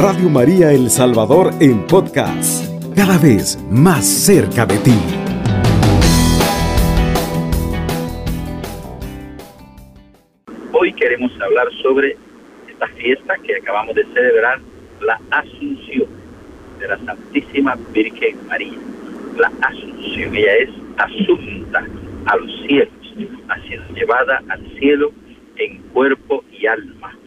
Radio María El Salvador en podcast, cada vez más cerca de ti. Hoy queremos hablar sobre esta fiesta que acabamos de celebrar, la Asunción de la Santísima Virgen María. La Asunción, es asunta a los cielos, ha sido llevada al cielo en cuerpo y alma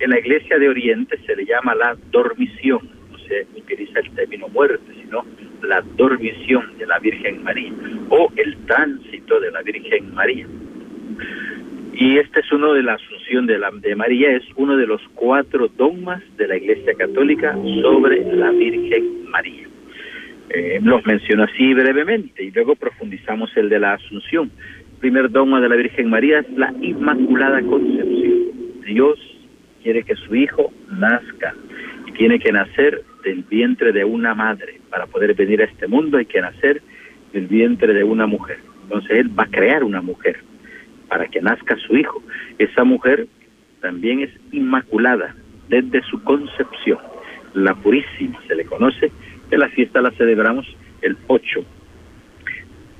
en la iglesia de Oriente se le llama la dormición, no se utiliza el término muerte, sino la dormición de la Virgen María o el tránsito de la Virgen María. Y este es uno de la asunción de, la, de María, es uno de los cuatro dogmas de la Iglesia Católica sobre la Virgen María. Eh, los menciono así brevemente y luego profundizamos el de la Asunción. El primer dogma de la Virgen María es la Inmaculada Concepción. Dios quiere que su hijo nazca y tiene que nacer del vientre de una madre. Para poder venir a este mundo hay que nacer del vientre de una mujer. Entonces él va a crear una mujer para que nazca su hijo. Esa mujer también es inmaculada desde su concepción. La purísima se le conoce, que la fiesta la celebramos el 8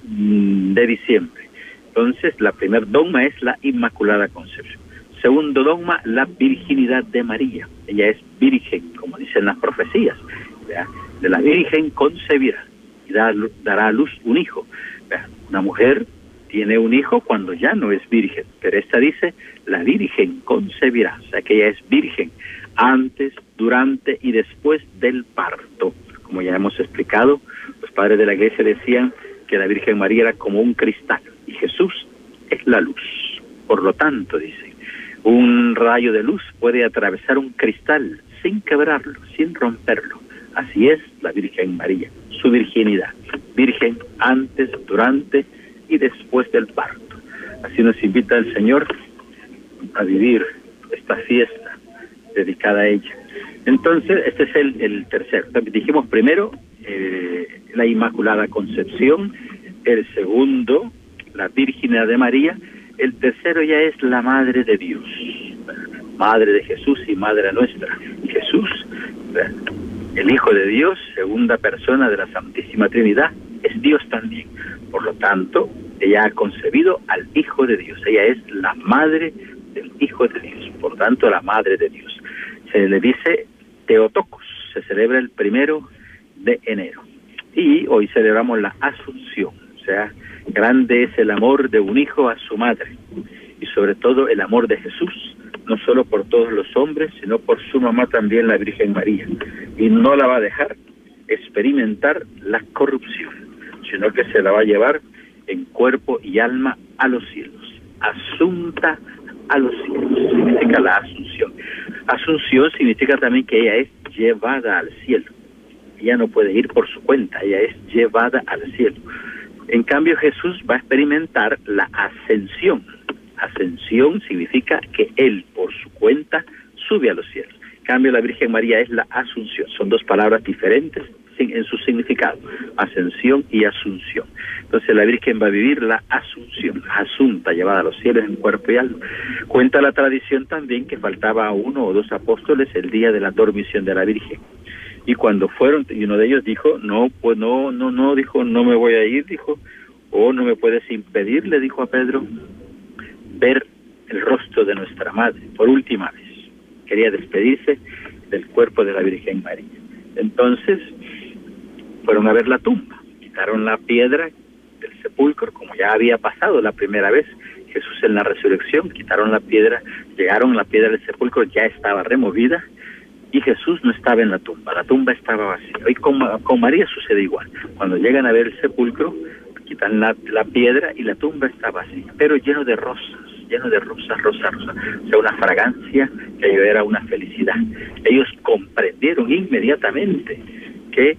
de diciembre. Entonces, la primer dogma es la Inmaculada Concepción. Segundo dogma, la virginidad de María. Ella es virgen, como dicen las profecías. De la virgen concebirá y dará a luz un hijo. Una mujer tiene un hijo cuando ya no es virgen, pero esta dice, la virgen concebirá, o sea que ella es virgen antes, durante y después del parto. Como ya hemos explicado, los padres de la iglesia decían que la Virgen María era como un cristal y Jesús es la luz. Por lo tanto, dice, un rayo de luz puede atravesar un cristal sin quebrarlo, sin romperlo. Así es la Virgen María, su virginidad, virgen antes, durante y después del parto. Así nos invita el Señor a vivir esta fiesta dedicada a ella. Entonces, este es el, tercero. Dijimos primero eh, la Inmaculada Concepción, el segundo, la Virginidad de María, el tercero ya es la Madre de Dios, Madre de Jesús y Madre nuestra. Jesús, el Hijo de Dios, segunda persona de la Santísima Trinidad, es Dios también. Por lo tanto, ella ha concebido al Hijo de Dios. Ella es la Madre del Hijo de Dios, por tanto, la Madre de Dios. Se le dice Teotocos, se celebra el primero de enero. Y hoy celebramos la Asunción, o sea, Grande es el amor de un hijo a su madre y sobre todo el amor de Jesús, no solo por todos los hombres, sino por su mamá también, la Virgen María. Y no la va a dejar experimentar la corrupción, sino que se la va a llevar en cuerpo y alma a los cielos. Asunta a los cielos, significa la asunción. Asunción significa también que ella es llevada al cielo. Ella no puede ir por su cuenta, ella es llevada al cielo. En cambio, Jesús va a experimentar la ascensión. Ascensión significa que Él, por su cuenta, sube a los cielos. En cambio, la Virgen María es la asunción. Son dos palabras diferentes en su significado, ascensión y asunción. Entonces la Virgen va a vivir la asunción, asunta, llevada a los cielos en cuerpo y alma. Cuenta la tradición también que faltaba a uno o dos apóstoles el día de la dormición de la Virgen y cuando fueron y uno de ellos dijo no pues no no no dijo no me voy a ir dijo o no me puedes impedir le dijo a Pedro ver el rostro de nuestra madre por última vez quería despedirse del cuerpo de la Virgen María. Entonces fueron a ver la tumba quitaron la piedra del sepulcro como ya había pasado la primera vez Jesús en la resurrección quitaron la piedra llegaron la piedra del sepulcro ya estaba removida y Jesús no estaba en la tumba, la tumba estaba vacía. Y con, María sucede igual. Cuando llegan a ver el sepulcro, quitan la, piedra y la tumba está vacía, pero lleno de rosas, lleno de rosas, rosas, rosas. O sea, una fragancia que era una felicidad. Ellos comprendieron inmediatamente que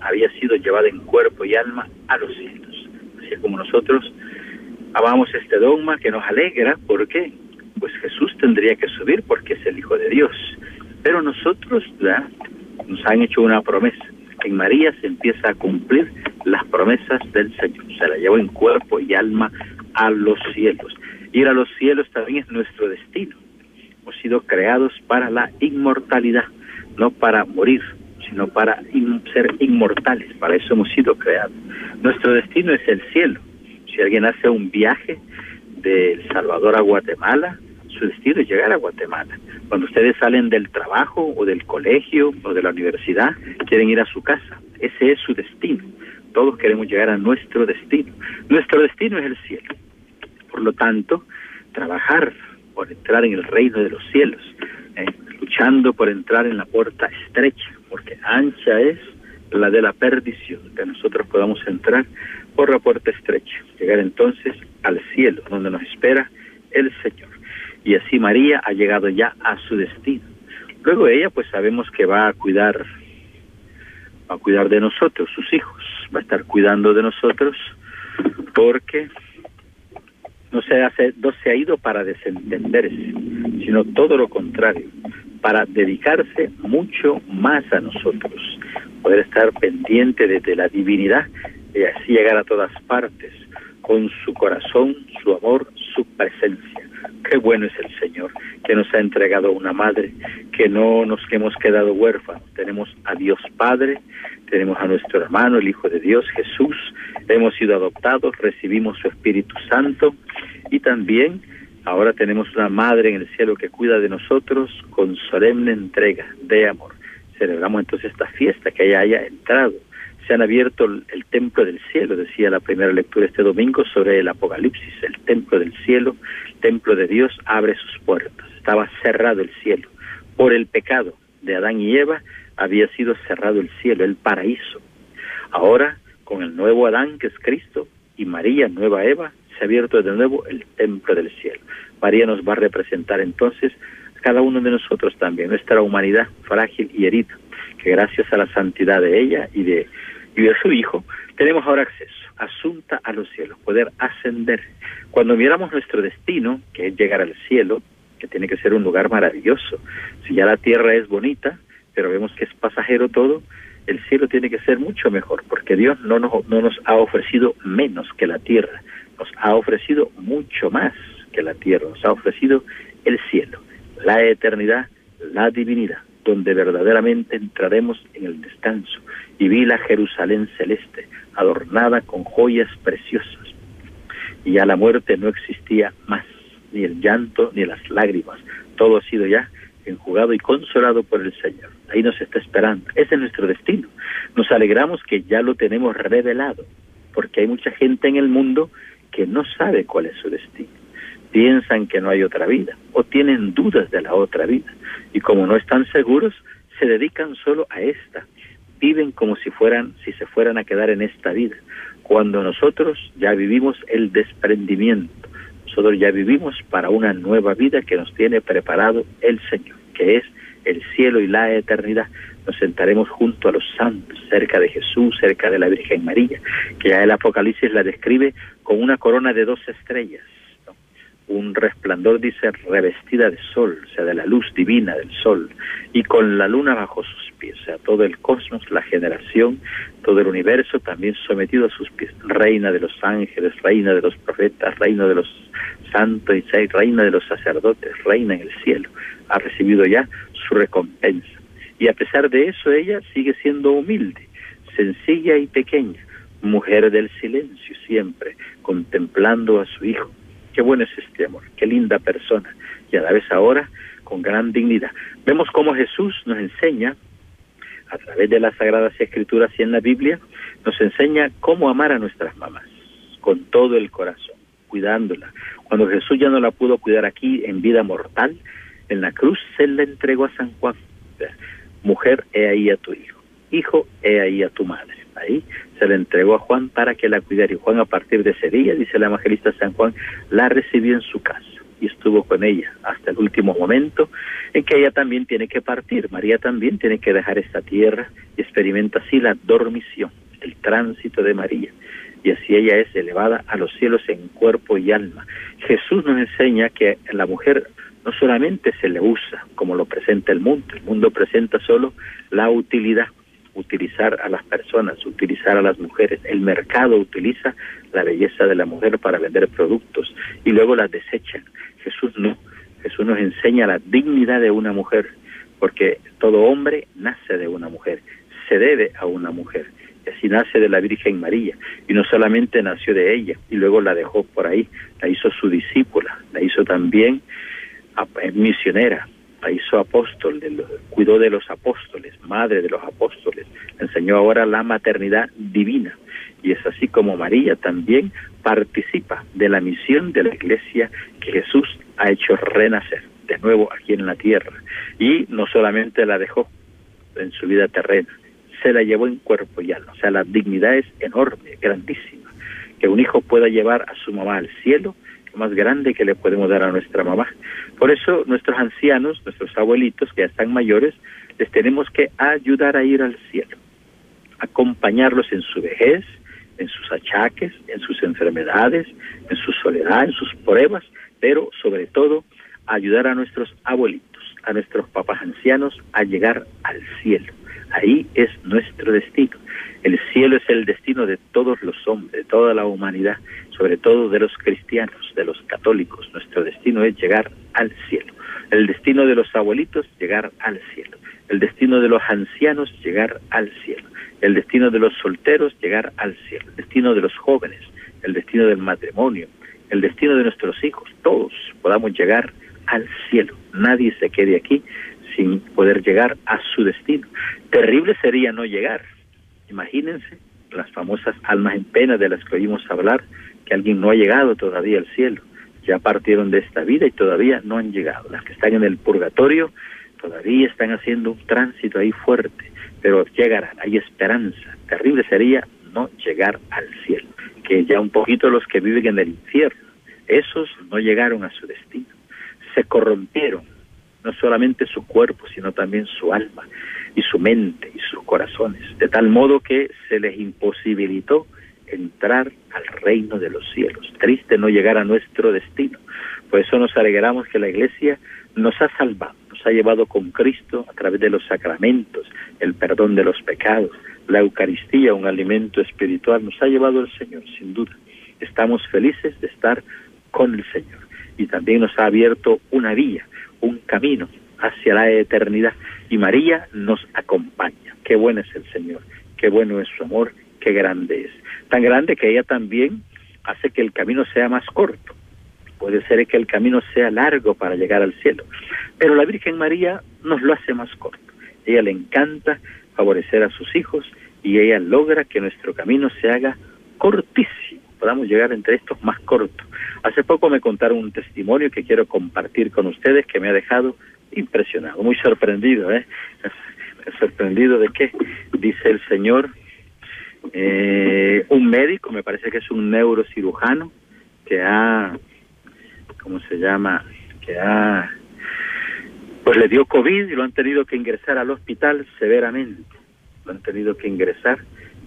había sido llevada en cuerpo y alma a los cielos. Así como nosotros amamos este dogma que nos alegra, ¿por qué? Pues Jesús tendría que subir porque es el Hijo de Dios pero nosotros nos han hecho una promesa. En María se empieza a cumplir las promesas del Señor. Se la llevó en cuerpo y alma a los cielos. Ir a los cielos también es nuestro destino. Hemos sido creados para la inmortalidad. no para morir, sino para ser inmortales. Para eso hemos sido creados. Nuestro destino es el cielo. Si alguien hace un viaje de El Salvador a Guatemala, su destino es llegar a Guatemala. Cuando ustedes salen del trabajo o del colegio o de la universidad, quieren ir a su casa. Ese es su destino. Todos queremos llegar a nuestro destino. Nuestro destino es el cielo. Por lo tanto, trabajar por entrar en el reino de los cielos, eh, luchando por entrar en la puerta estrecha, porque ancha es la de la perdición, que nosotros podamos entrar por la puerta estrecha, llegar entonces al cielo, donde nos espera el Señor. Y así María ha llegado ya a su destino. Luego ella, pues sabemos que va a cuidar, va a cuidar de nosotros, sus hijos, va a estar cuidando de nosotros, porque no se, hace, no se ha ido para desentenderse, sino todo lo contrario, para dedicarse mucho más a nosotros, poder estar pendiente desde la divinidad y así llegar a todas partes con su corazón, su amor, su presencia. Qué bueno es el Señor, que nos ha entregado una madre, que no nos hemos quedado huérfanos. Tenemos a Dios Padre, tenemos a nuestro hermano, el Hijo de Dios, Jesús, hemos sido adoptados, recibimos su Espíritu Santo y también ahora tenemos una madre en el cielo que cuida de nosotros con solemne entrega de amor. Celebramos entonces esta fiesta que ella haya entrado se han abierto el, templo del cielo, decía la primera lectura este domingo sobre el Apocalipsis, el templo del cielo, el templo de Dios abre sus puertas, estaba cerrado el cielo. Por el pecado de Adán y Eva había sido cerrado el cielo, el paraíso. Ahora, con el nuevo Adán, que es Cristo, y María, nueva Eva, se ha abierto de nuevo el templo del cielo. María nos va a representar entonces cada uno de nosotros también, nuestra humanidad frágil y herida, que gracias a la santidad de ella y de y de su Hijo, tenemos ahora acceso, asunta a los cielos, poder ascender. Cuando miramos nuestro destino, que es llegar al cielo, que tiene que ser un lugar maravilloso, si ya la tierra es bonita, pero vemos que es pasajero todo, el cielo tiene que ser mucho mejor, porque Dios no nos, no nos ha ofrecido menos que la tierra, nos ha ofrecido mucho más que la tierra, nos ha ofrecido el cielo, la eternidad, la divinidad donde verdaderamente entraremos en el descanso. Y vi la Jerusalén celeste, adornada con joyas preciosas. Y ya la muerte no existía más, ni el llanto, ni las lágrimas. Todo ha sido ya enjugado y consolado por el Señor. Ahí nos está esperando. Ese es nuestro destino. Nos alegramos que ya lo tenemos revelado, porque hay mucha gente en el mundo que no sabe cuál es su destino piensan que no hay otra vida o tienen dudas de la otra vida. Y como no están seguros se dedican solo a esta. Viven como si fueran si se fueran a quedar en esta vida. Cuando nosotros ya vivimos el desprendimiento nosotros ya vivimos para una nueva vida que nos tiene preparado el Señor que es el cielo y la eternidad. Nos sentaremos junto a los santos, cerca de Jesús, cerca de la Virgen María, que ya el Apocalipsis la describe con una corona de dos estrellas, un resplandor, dice, revestida de sol, o sea, de la luz divina del sol, y con la luna bajo sus pies, o sea, todo el cosmos, la generación, todo el universo también sometido a sus pies, reina de los ángeles, reina de los profetas, reina de los santos y reina de los sacerdotes, reina en el cielo, ha recibido ya su recompensa. Y a pesar de eso, ella sigue siendo humilde, sencilla y pequeña, mujer del silencio siempre, contemplando a su hijo Qué bueno es este amor, qué linda persona. Y a la vez ahora con gran dignidad. Vemos cómo Jesús nos enseña, a través de las Sagradas Escrituras y en la Biblia, nos enseña cómo amar a nuestras mamás, con todo el corazón, cuidándola. Cuando Jesús ya no la pudo cuidar aquí en vida mortal, en la cruz se la entregó a San Juan. Mujer, he ahí a tu hijo. Hijo, he ahí a tu madre. Ahí se le entregó a Juan para que la cuidara. Y Juan a partir de ese día, dice el evangelista San Juan, la recibió en su casa y estuvo con ella hasta el último momento en que ella también tiene que partir. María también tiene que dejar esta tierra y experimenta así la dormición, el tránsito de María. Y así ella es elevada a los cielos en cuerpo y alma. Jesús nos enseña que la mujer no solamente se le usa como lo presenta el mundo, el mundo presenta solo la utilidad, utilizar a las personas, utilizar a las mujeres. El mercado utiliza la belleza de la mujer para vender productos y luego las desechan. Jesús no. Jesús nos enseña la dignidad de una mujer, porque todo hombre nace de una mujer, se debe a una mujer. Y así nace de la Virgen María. Y no solamente nació de ella, y luego la dejó por ahí, la hizo su discípula, la hizo también eh, misionera, la hizo apóstol, cuidó de los apóstoles, madre de los apóstoles, enseñó ahora la maternidad divina. Y es así como María también participa de la misión de la iglesia que Jesús ha hecho renacer de nuevo aquí en la tierra. Y no solamente la dejó en su vida terrena, se la llevó en cuerpo y alma. O sea, la dignidad es enorme, grandísima. Que un hijo pueda llevar a su mamá al cielo, lo más grande que le podemos dar a nuestra mamá. Por eso nuestros ancianos, nuestros abuelitos que ya están mayores, les tenemos que ayudar a ir al cielo, acompañarlos en su vejez, en sus achaques, en sus enfermedades, en su soledad, en sus pruebas, pero sobre todo ayudar a nuestros abuelitos, a nuestros papás ancianos a llegar al cielo. Ahí es nuestro destino. El cielo es el destino de todos los hombres, de toda la humanidad, sobre todo de los cristianos, de los católicos. Nuestro destino es llegar al cielo. El destino de los abuelitos, llegar al cielo. El destino de los ancianos, llegar al cielo. El destino de los solteros, llegar al cielo. El destino de los jóvenes, el destino del matrimonio, el destino de nuestros hijos, todos podamos llegar al cielo. Nadie se quede aquí sin poder llegar a su destino. Terrible sería no llegar. Imagínense las famosas almas en pena de las que oímos hablar, que alguien no ha llegado todavía al cielo. Ya partieron de esta vida y todavía no han llegado. Las que están en el purgatorio todavía están haciendo un tránsito ahí fuerte, pero llegarán, hay esperanza. Terrible sería no llegar al cielo, que ya un poquito los que viven en el infierno, esos no llegaron a su destino se corrompieron, no solamente su cuerpo, sino también su alma y su mente y sus corazones, de tal modo que se les imposibilitó entrar al reino de los cielos. Triste no llegar a nuestro destino. Por eso nos alegramos que la Iglesia nos ha salvado, nos ha llevado con Cristo a través de los sacramentos, el perdón de los pecados, la Eucaristía, un alimento espiritual, nos ha llevado el Señor, sin duda. Estamos felices de estar con el Señor y también nos ha abierto una vía, un camino hacia la eternidad y María nos acompaña. Qué bueno es el Señor, qué bueno es su amor, qué grande es. Tan grande que ella también hace que el camino sea más corto. Puede ser que el camino sea largo para llegar al cielo, pero la Virgen María nos lo hace más corto. Ella le encanta favorecer a sus hijos y ella logra que nuestro camino se haga cortísimo, podamos llegar entre estos más cortos. Hace poco me contaron un testimonio que quiero compartir con ustedes que me ha dejado impresionado, muy sorprendido, ¿eh? sorprendido de qué, dice el señor, eh, un médico, me parece que es un neurocirujano, que ha, ¿cómo se llama? Que ha, pues le dio COVID y lo han tenido que ingresar al hospital severamente, lo han tenido que ingresar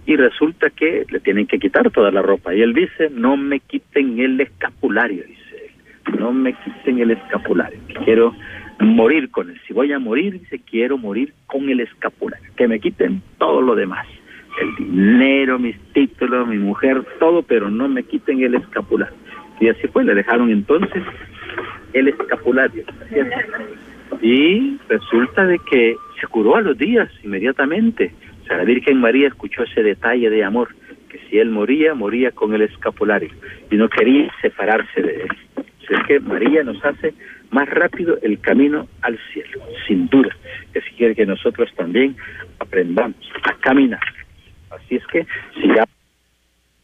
y resulta que le tienen que quitar toda la ropa. Y él dice, no me quiten el escapulario, dice él, no me quiten el escapulario, quiero morir con él. Si voy a morir, dice, quiero morir con el escapulario, que me quiten todo lo demás, el dinero, mis títulos, mi mujer, todo, pero no me quiten el escapulario. Y así fue, le dejaron entonces el escapulario. Y resulta de que se curó a los días inmediatamente la Virgen María escuchó ese detalle de amor, que si él moría, moría con el escapulario y no quería separarse de él. es que María nos hace más rápido el camino al cielo, sin duda, que si quiere que nosotros también aprendamos a caminar. Así es que sigamos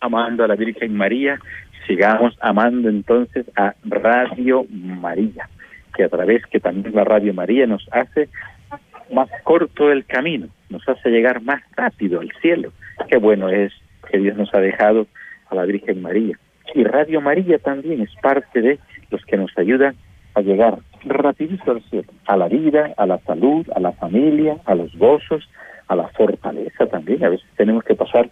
amando a la Virgen María, sigamos amando entonces a Radio María, que a través que también la Radio María nos hace más corto el camino, nos hace llegar más rápido al cielo. Qué bueno es que Dios nos ha dejado a la Virgen María. Y Radio María también es parte de los que nos ayudan a llegar rapidito al cielo, a la vida, a la salud, a la familia, a los gozos, a la fortaleza también. A veces tenemos que pasar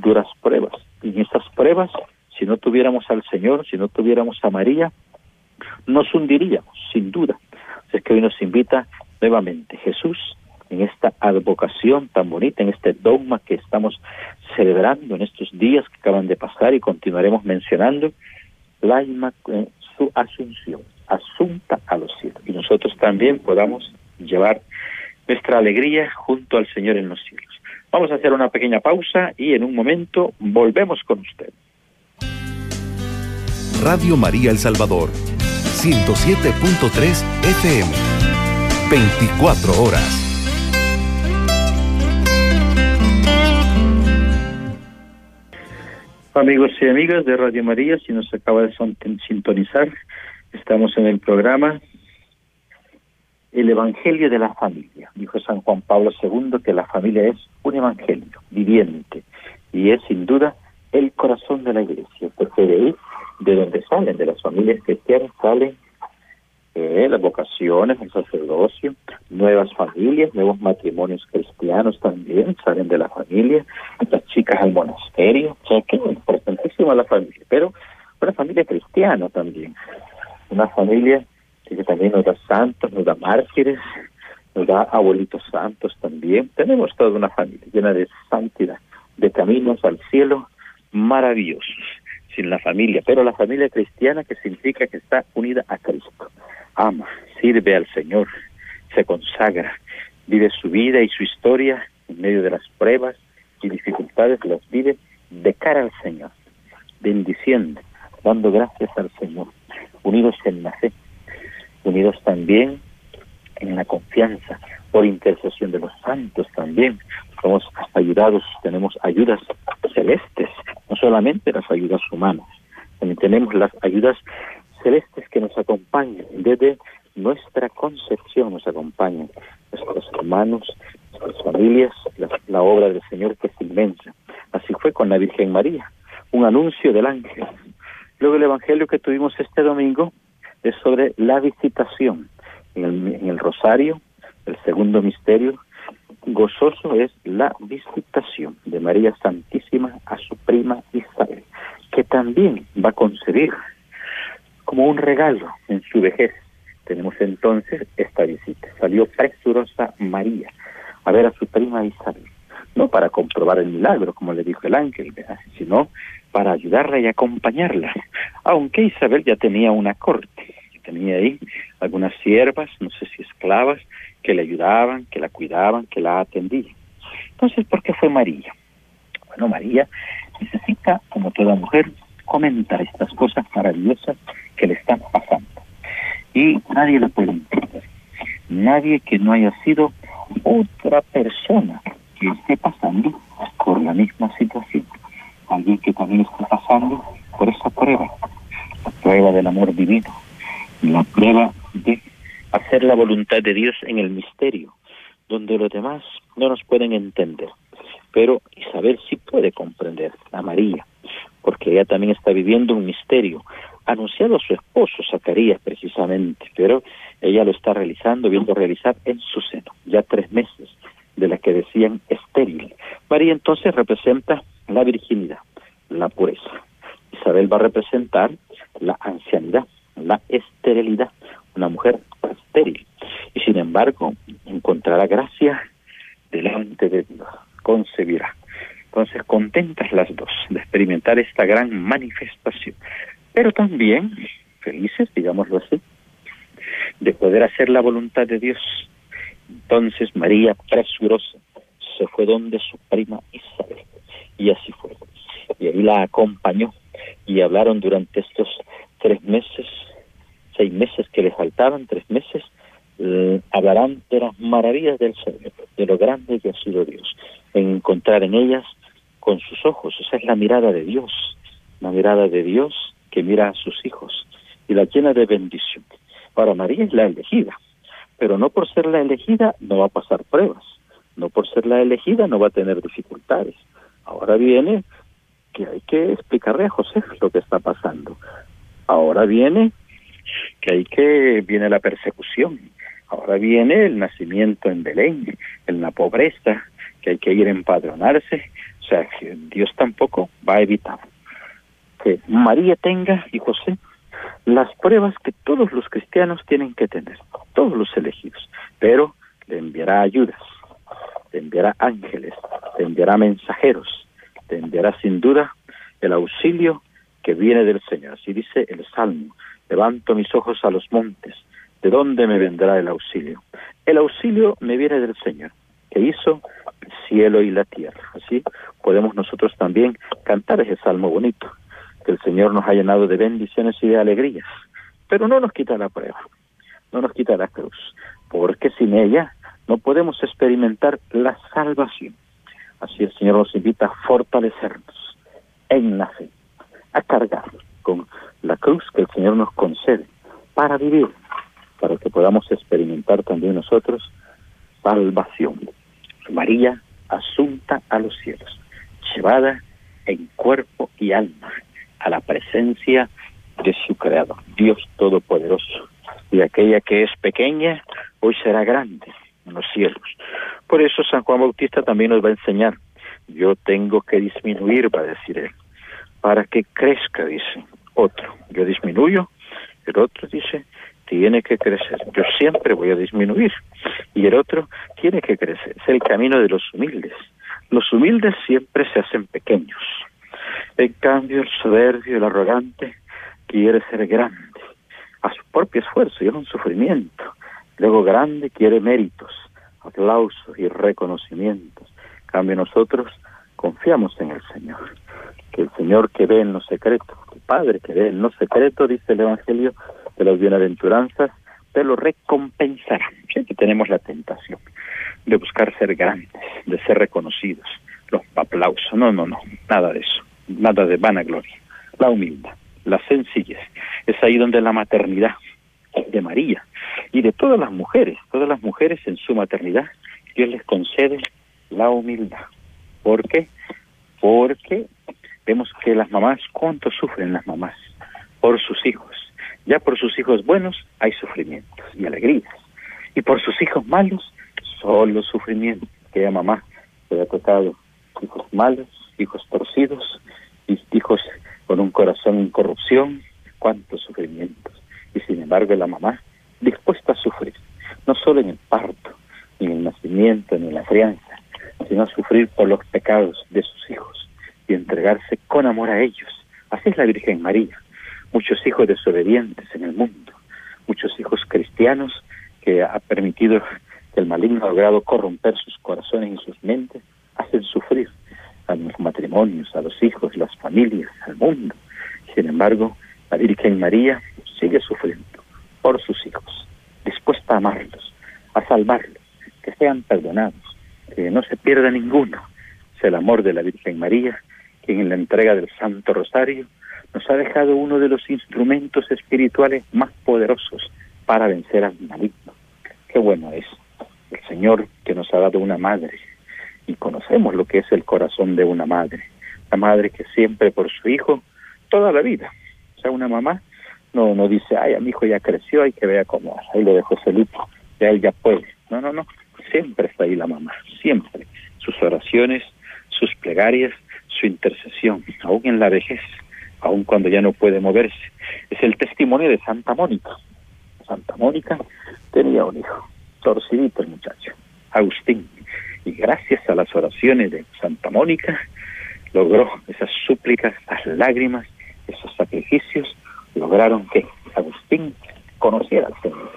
duras pruebas. Y en estas pruebas, si no tuviéramos al Señor, si no tuviéramos a María, nos hundiríamos, sin duda. es que hoy nos invita nuevamente Jesús en esta advocación tan bonita, en este dogma que estamos celebrando en estos días que acaban de pasar y continuaremos mencionando, la su asunción, asunta a los cielos. Y nosotros también podamos llevar nuestra alegría junto al Señor en los cielos. Vamos a hacer una pequeña pausa y en un momento volvemos con usted. Radio María El Salvador, 107.3 FM, 24 horas. Amigos y amigas de Radio María, si nos acaba de sintonizar, estamos en el programa El Evangelio de la Familia. Dijo San Juan Pablo II que la familia es un evangelio viviente y es sin duda el corazón de la iglesia, porque de ahí, de donde salen, de las familias cristianas, salen eh, las vocaciones, el sacerdocio, nuevas familias, nuevos matrimonios cristianos también salen de la familia, las chicas al monasterio, o sea que es importantísima la familia, pero una familia cristiana también, una familia que también nos da santos, nos da mártires, nos da abuelitos santos también, tenemos toda una familia llena de santidad, de caminos al cielo maravillosos sin la familia, pero la familia cristiana que significa que está unida a Cristo. Ama, sirve al Señor, se consagra, vive su vida y su historia en medio de las pruebas y dificultades, las vive de cara al Señor, bendiciendo, dando gracias al Señor, unidos en la fe, unidos también en la confianza, por intercesión de los santos también. Somos ayudados, tenemos ayudas celestes, no solamente las ayudas humanas, también tenemos las ayudas celestes que nos acompañan, desde nuestra concepción nos acompañan, nuestros hermanos, nuestras familias, la, obra del Señor que es inmensa. Así fue con la Virgen María, un anuncio del ángel. Luego el Evangelio que tuvimos este domingo es sobre la visitación. En el, Rosario, el segundo misterio gozoso es la visitación de María Santísima a su prima Isabel, que también va a concebir como un regalo en su vejez. Tenemos entonces esta visita. Salió presurosa María a ver a su prima Isabel, no para comprobar el milagro, como le dijo el ángel, sino para ayudarla y acompañarla, aunque Isabel ya tenía una corte, tenía ahí algunas siervas, no sé si esclavas, que le ayudaban, que la cuidaban, que la atendían. Entonces, ¿por qué fue María? Bueno, María necesita, como toda mujer, comentar estas cosas maravillosas que le están pasando. Y nadie le puede entender. Nadie que no haya sido otra persona que esté pasando por la misma situación. Alguien que también está pasando por esa prueba. La prueba del amor divino. La prueba de hacer la voluntad de Dios en el misterio, donde los demás no nos pueden entender. Pero Isabel sí puede comprender a María, porque ella también está viviendo un misterio, anunciado a su esposo, Zacarías precisamente, pero ella lo está realizando, viendo realizar en su seno, ya tres meses de la que decían estéril. María entonces representa la virginidad, la pureza. Isabel va a representar la ancianidad, la esterilidad, una mujer estéril. Y sin embargo, encontrará gracia delante de Dios, concebirá. Entonces, contentas las dos de experimentar esta gran manifestación pero también felices, digámoslo así, de poder hacer la voluntad de Dios. Entonces María, presurosa, se fue donde su prima Isabel, y así fue. Y ahí la acompañó, y hablaron durante estos tres meses, seis meses que le faltaban, tres meses, eh, hablarán de las maravillas del Señor, de lo grande que ha sido Dios, en encontrar en ellas con sus ojos, esa es la mirada de Dios, la mirada de Dios que mira a sus hijos y la llena de bendición. Ahora, María es la elegida, pero no por ser la elegida no va a pasar pruebas, no por ser la elegida no va a tener dificultades. Ahora viene que hay que explicarle a José lo que está pasando. Ahora viene que hay que, viene la persecución. Ahora viene el nacimiento en Belén, en la pobreza, que hay que ir a empadronarse. O sea, que Dios tampoco va a evitar que María tenga y José las pruebas que todos los cristianos tienen que tener, todos los elegidos, pero le enviará ayudas, le enviará ángeles, le enviará mensajeros, le enviará sin duda el auxilio que viene del Señor. Así dice el Salmo, levanto mis ojos a los montes, ¿de dónde me vendrá el auxilio? El auxilio me viene del Señor, que hizo el cielo y la tierra. Así podemos nosotros también cantar ese salmo bonito, que el Señor nos ha llenado de bendiciones y de alegrías, pero no nos quita la prueba, no nos quita la cruz, porque sin ella no podemos experimentar la salvación. Así el Señor nos invita a fortalecernos en la fe, a cargar con la cruz que el Señor nos concede para vivir, para que podamos experimentar también nosotros salvación. María asunta a los cielos, llevada en cuerpo y alma a la presencia de su Creador, Dios Todopoderoso. Y aquella que es pequeña, hoy será grande en los cielos. Por eso San Juan Bautista también nos va a enseñar, yo tengo que disminuir, va a decir él, para que crezca, dice otro. Yo disminuyo, el otro dice, tiene que crecer. Yo siempre voy a disminuir. Y el otro tiene que crecer. Es el camino de los humildes. Los humildes siempre se hacen pequeños. En cambio, el soberbio, el arrogante, quiere ser grande a su propio esfuerzo y es un sufrimiento. Luego grande quiere méritos, aplausos y reconocimientos. En cambio nosotros confiamos en el Señor, que el Señor que ve en lo secreto, el Padre que ve en lo secreto, dice el Evangelio de las bienaventuranzas, te lo recompensará. Siempre tenemos la tentación de buscar ser grandes, de ser reconocidos, los aplausos. No, no, no, nada de eso, nada de vanagloria. La humildad, la sencillez. Es ahí donde la maternidad de María y de todas las mujeres, todas las mujeres en su maternidad, Dios les concede la humildad. ¿Por qué? Porque vemos que las mamás, ¿cuánto sufren las mamás? Por sus hijos. Ya por sus hijos buenos hay sufrimientos y alegrías. Y por sus hijos malos, solo sufrimiento. Aquella mamá que ha tocado hijos malos, hijos torcidos, hijos con un corazón en corrupción, cuántos sufrimientos. Y sin embargo la mamá dispuesta a sufrir, no solo en el parto, ni en el nacimiento, ni en la crianza, sino a sufrir por los pecados de sus hijos y entregarse con amor a ellos. Así es la Virgen María. Muchos hijos desobedientes en el mundo, muchos hijos cristianos que ha permitido que el maligno ha logrado corromper sus corazones y sus mentes, hacen sufrir a los matrimonios, a los hijos, las familias, al mundo. Sin embargo, la Virgen María sigue sufriendo por sus hijos, dispuesta a amarlos, a salvarlos, que sean perdonados, que no se pierda ninguno. Es el amor de la Virgen María, quien en la entrega del Santo Rosario nos ha dejado uno de los instrumentos espirituales más poderosos para vencer al maligno. Qué bueno es el Señor que nos ha dado una madre y conocemos lo que es el corazón de una madre, la madre que siempre por su hijo toda la vida, una mamá no no dice, ay, a mi hijo ya creció, hay que vea cómo, ahí lo dejo solito, ya él ya puede. No, no, no, siempre está ahí la mamá, siempre. Sus oraciones, sus plegarias, su intercesión, aún en la vejez, aún cuando ya no puede moverse. Es el testimonio de Santa Mónica. Santa Mónica tenía un hijo, torcidito el muchacho, Agustín. Y gracias a las oraciones de Santa Mónica, logró esas súplicas, las lágrimas, esos sacrificios, lograron que Agustín conociera al Señor,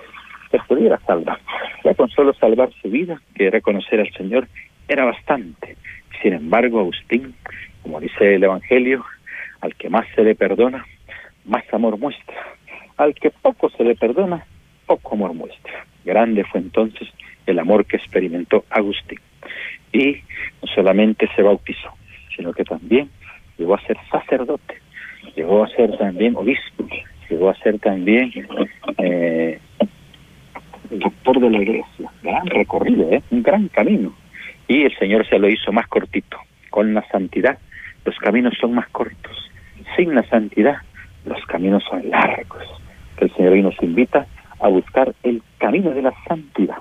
que pudiera salvar. Ya con solo salvar su vida, que reconocer al Señor, era bastante. Sin embargo, Agustín, como dice el Evangelio, al que más se le perdona, más amor muestra. Al que poco se le perdona, poco amor muestra. Grande fue entonces el amor que experimentó Agustín. Y no solamente se bautizó, sino que también llegó a ser sacerdote llegó a ser también obispo, llegó a ser también eh, doctor de la iglesia. Gran recorrido, ¿eh? un gran camino. Y el Señor se lo hizo más cortito. Con la santidad los caminos son más cortos. Sin la santidad los caminos son largos. El Señor hoy nos invita a buscar el camino de la santidad.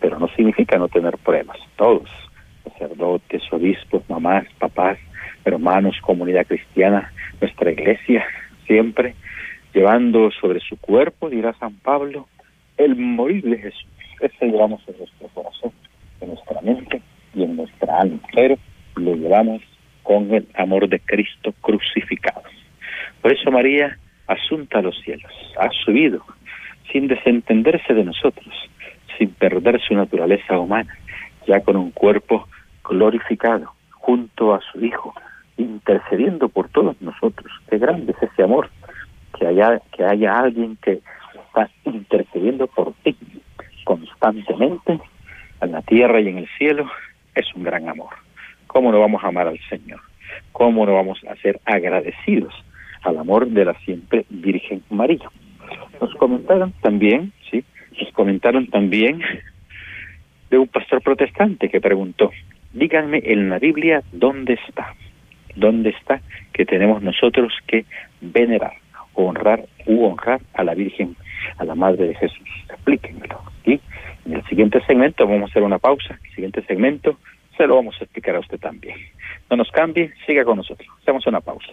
Pero no significa no tener pruebas. Todos, sacerdotes, obispos, mamás, papás, hermanos, comunidad cristiana, nuestra iglesia, siempre llevando sobre su cuerpo, dirá San Pablo, el morir de Jesús. Ese llevamos en nuestro corazón, en nuestra mente y en nuestra alma, pero lo llevamos con el amor de Cristo crucificado. Por eso María, asunta a los cielos, ha subido sin desentenderse de nosotros, sin perder su naturaleza humana, ya con un cuerpo glorificado junto a su Hijo, intercediendo por todos nosotros. Qué grande es ese amor, que haya, que haya alguien que está intercediendo por ti constantemente en la tierra y en el cielo, es un gran amor. ¿Cómo no vamos a amar al Señor? ¿Cómo no vamos a ser agradecidos al amor de la siempre Virgen María? Nos comentaron también, sí, nos comentaron también de un pastor protestante que preguntó, díganme en la Biblia dónde está, dónde está que tenemos nosotros que venerar, honrar u honrar a la Virgen, a la Madre de Jesús. Explíquenmelo. ¿sí? En el siguiente segmento vamos a hacer una pausa. El siguiente segmento se lo vamos a explicar a usted también. No nos cambie, siga con nosotros. Hacemos una pausa.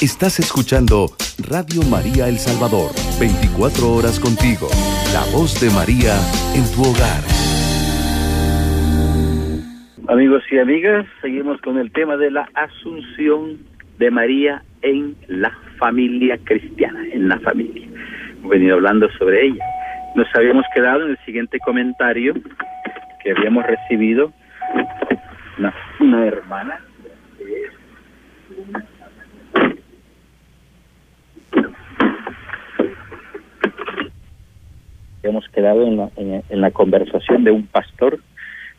Estás escuchando Radio María El Salvador, 24 horas contigo, la voz de María en tu hogar. Amigos y amigas, seguimos con el tema de la asunción de María en la familia cristiana, en la familia. Hemos venido hablando sobre ella. Nos habíamos quedado en el siguiente comentario que habíamos recibido una, hermana hemos quedado en la, en, la conversación de un pastor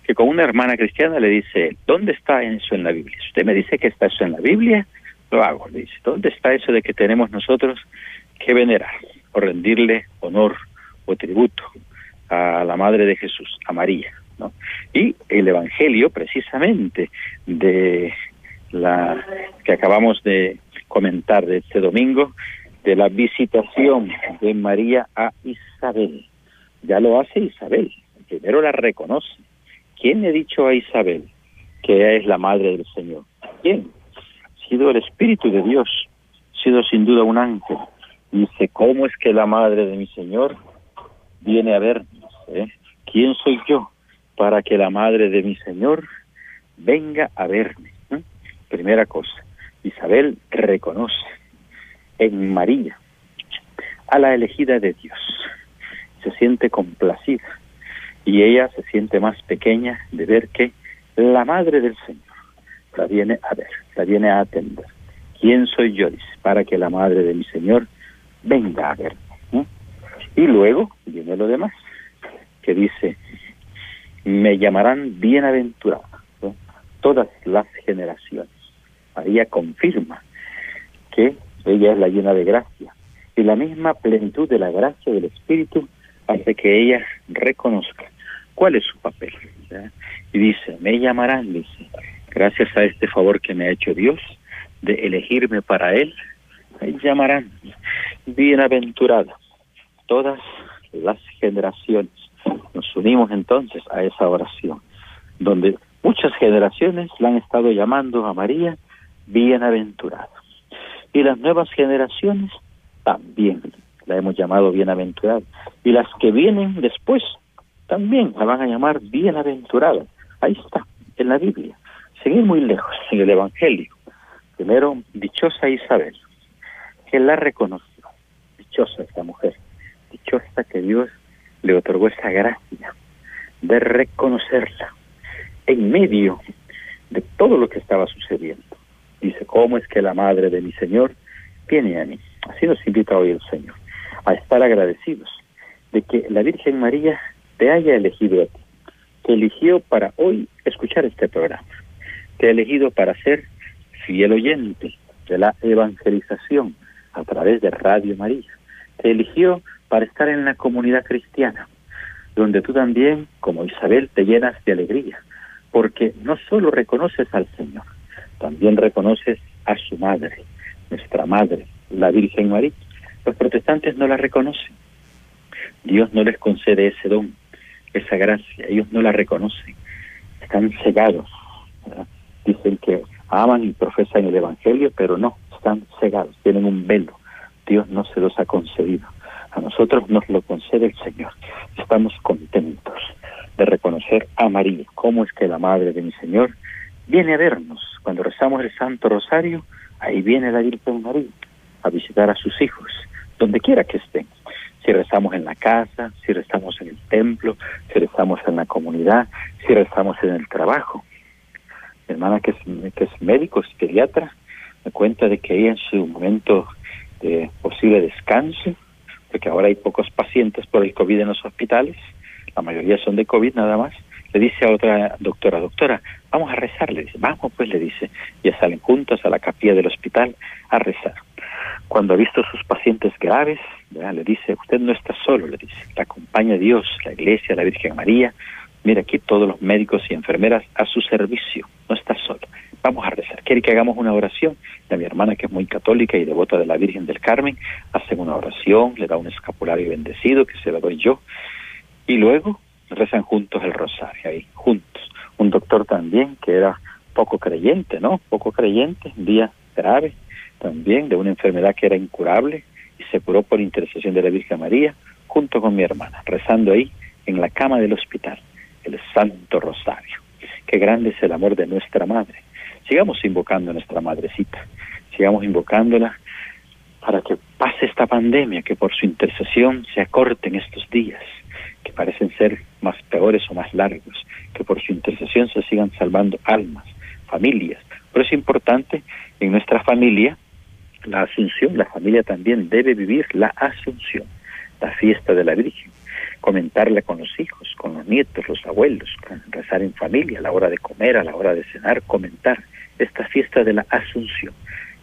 que con una hermana cristiana le dice, ¿dónde está eso en la Biblia? Si usted me dice que está eso en la Biblia, lo hago. Le dice, ¿dónde está eso de que tenemos nosotros que venerar o rendirle honor o tributo a la Madre de Jesús, a María? ¿no? Y el Evangelio, precisamente, de la que acabamos de comentar de este domingo, de la visitación de María a Isabel. Ya lo hace Isabel, primero la reconoce. ¿Quién ha dicho a Isabel que ella es la madre del Señor? ¿Quién? Ha sido el Espíritu de Dios, ha sido sin duda un ángel. Dice, ¿cómo es que la madre de mi Señor viene a vernos? Eh? ¿Quién soy yo para que la madre de mi Señor venga a verme? ¿Eh? Primera cosa, Isabel reconoce en María a la elegida de Dios. Se siente complacida y ella se siente más pequeña de ver que la madre del Señor la viene a ver, la viene a atender. ¿Quién soy yo? Dice, para que la madre de mi Señor venga a verme. Y luego viene lo demás, que dice, me llamarán bienaventurada todas las generaciones. María confirma que ella es la llena de gracia. Y la misma plenitud de la gracia del Espíritu hace que ella reconozca cuál es su papel. Y dice, me llamarán, dice, gracias a este favor que me ha hecho Dios de elegirme para Él, me llamarán bienaventurada todas las generaciones. Nos unimos entonces a esa oración, donde muchas generaciones la han estado llamando a María bienaventurada. Y las nuevas generaciones también la hemos llamado bienaventurada. Y las que vienen después también la van a llamar bienaventurada. Ahí está, en la Biblia. Seguir muy lejos, en el Evangelio. Primero, dichosa Isabel, que la reconoció. Dichosa esta mujer. Dichosa que Dios le otorgó esa gracia de reconocerla en medio de todo lo que estaba sucediendo. Dice, ¿cómo es que la madre de mi Señor viene a mí? Así nos invita hoy el Señor, a estar agradecidos de que la Virgen María te haya elegido a ti, te eligió para hoy escuchar este programa, te ha elegido para ser fiel oyente de la evangelización a través de Radio María, te eligió para estar en la comunidad cristiana, donde tú también, como Isabel, te llenas de alegría, porque no solo reconoces al Señor, también reconoces a su madre, nuestra madre, la Virgen María. Los protestantes no la reconocen. Dios no les concede ese don, esa gracia. Ellos no la reconocen. Están cegados. Dicen que aman y profesan el Evangelio, pero no, están cegados, tienen un velo. Dios no se los ha concedido. A nosotros nos lo concede el Señor. Estamos contentos de reconocer a María, cómo es que la Madre de mi Señor viene a vernos. Cuando rezamos el Santo Rosario, ahí viene la Virgen María a visitar a sus hijos, donde quiera que estén. Si rezamos en la casa, si rezamos en el templo, si rezamos en la comunidad, si rezamos en el trabajo. Mi hermana que es, médico, es pediatra, me cuenta de que ella en su momento de posible descanso, porque ahora hay pocos pacientes por el COVID en los hospitales, la mayoría son de COVID nada más, le dice a otra doctora, doctora, vamos a rezar, le dice, vamos pues, le dice, ya salen juntos a la capilla del hospital a rezar. Cuando ha visto sus pacientes graves, le dice, usted no está solo, le dice, la acompaña Dios, la iglesia, la Virgen María, mira aquí todos los médicos y enfermeras a su servicio, no está solo. Vamos a rezar. ¿Quiere que hagamos una oración? Y mi hermana, que es muy católica y devota de la Virgen del Carmen, hacen una oración, le da un escapulario bendecido, que se lo doy yo, y luego rezan juntos el rosario, que era poco creyente, ¿no? Poco creyente, un día grave también de una enfermedad que era incurable y se curó por intercesión de la Virgen María, junto con mi hermana, rezando ahí en la cama del hospital, el Santo Rosario. Qué grande es el amor de nuestra Madre. Sigamos invocando a nuestra Madrecita, sigamos invocándola para que pase esta pandemia, que por su intercesión se acorten estos días, parecen ser más peores o más largos, que por su intercesión se sigan salvando almas, familias. Pero es importante en nuestra familia, la asunción, la familia también debe vivir la asunción, la fiesta de la Virgen, comentarla con los hijos, con los nietos, los abuelos, rezar en familia, a la hora de comer, a la hora de cenar, comentar esta fiesta de la asunción,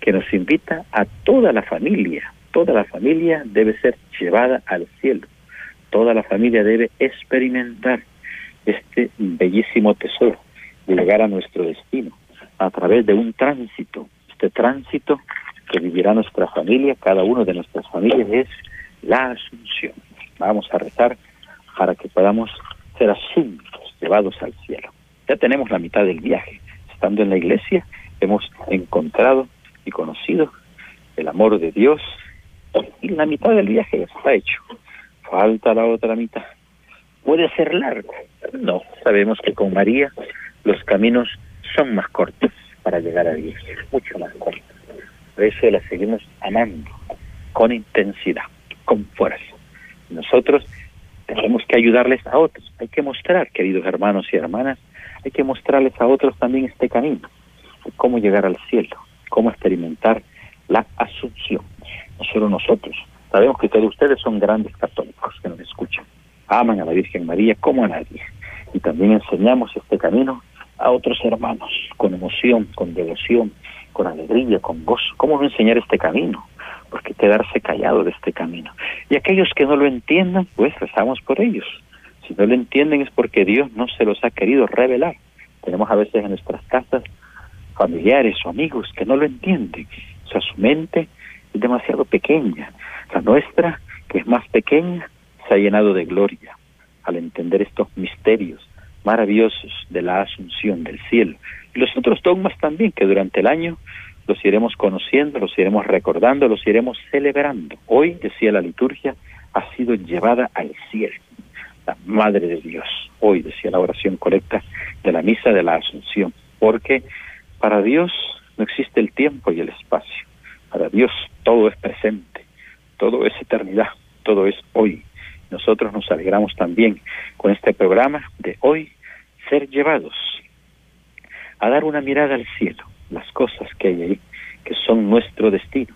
que nos invita a toda la familia, toda la familia debe ser llevada al cielo, toda la familia debe experimentar este bellísimo tesoro de llegar a nuestro destino a través de un tránsito. Este tránsito que vivirá nuestra familia, cada uno de nuestras familias, es la asunción. Vamos a rezar para que podamos ser asuntos, llevados al cielo. Ya tenemos la mitad del viaje. Estando en la iglesia, hemos encontrado y conocido el amor de Dios y la mitad del viaje ya está hecho. Falta la otra mitad. Puede ser largo. No, sabemos que con María los caminos son más cortos para llegar a Dios, mucho más cortos. Por eso la seguimos amando con intensidad, con fuerza. Nosotros tenemos que ayudarles a otros. Hay que mostrar, queridos hermanos y hermanas, hay que mostrarles a otros también este camino, cómo llegar al cielo, cómo experimentar la asunción. No solo nosotros, sabemos que todos ustedes son grandes católicos que nos escuchan, aman a la Virgen María como a nadie. Y también enseñamos este camino a otros hermanos con emoción, con devoción, con alegría, con gozo. ¿Cómo no enseñar este camino? Porque quedarse callado de este camino. Y aquellos que no lo entiendan, pues rezamos por ellos. Si no lo entienden es porque Dios no se los ha querido revelar. Tenemos a veces en nuestras casas familiares o amigos que no lo entienden. O sea, su mente demasiado pequeña. La nuestra, que es más pequeña, se ha llenado de gloria al entender estos misterios maravillosos de la asunción del cielo. Y los otros dogmas también, que durante el año los iremos conociendo, los iremos recordando, los iremos celebrando. Hoy, decía la liturgia, ha sido llevada al cielo, la Madre de Dios. Hoy, decía la oración correcta de la misa de la Asunción, porque para Dios no existe el tiempo y el espacio. Para Dios todo es presente, todo es eternidad, todo es hoy. Nosotros nos alegramos también con este programa de hoy ser llevados a dar una mirada al cielo, las cosas que hay ahí, que son nuestro destino,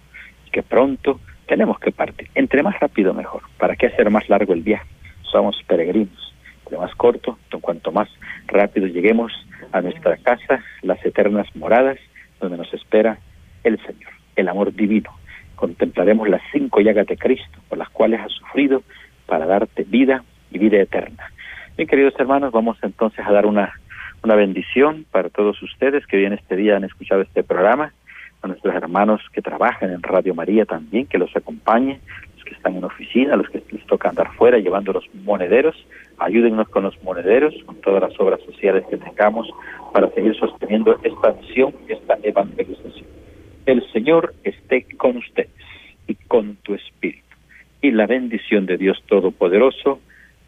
que pronto tenemos que partir. Entre más rápido mejor. ¿Para qué hacer más largo el viaje? Somos peregrinos. Entre más corto, cuanto más rápido lleguemos a nuestra casa, las eternas moradas, donde nos espera el Señor, el amor divino. Contemplaremos las cinco llagas de Cristo, por las cuales ha sufrido para darte vida y vida eterna. Bien, queridos hermanos, vamos entonces a dar una, una bendición para todos ustedes que hoy en este día han escuchado este programa, a nuestros hermanos que trabajan en Radio María también, que los acompañe, los que están en oficina, los que les toca andar fuera llevando los monederos, ayúdennos con los monederos, con todas las obras sociales que tengamos para seguir sosteniendo esta misión, esta evangelización. El Señor esté con ustedes y con tu espíritu. Y la bendición de Dios Todopoderoso,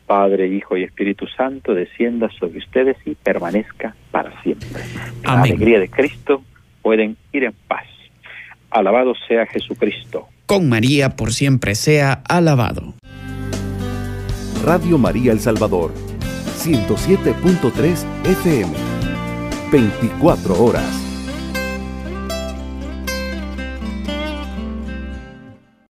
Padre, Hijo y Espíritu Santo, descienda sobre ustedes y permanezca para siempre. La alegría de Cristo pueden ir en paz. Alabado sea Jesucristo. Con María por siempre sea alabado. Radio María El Salvador, 107.3 FM, 24 horas.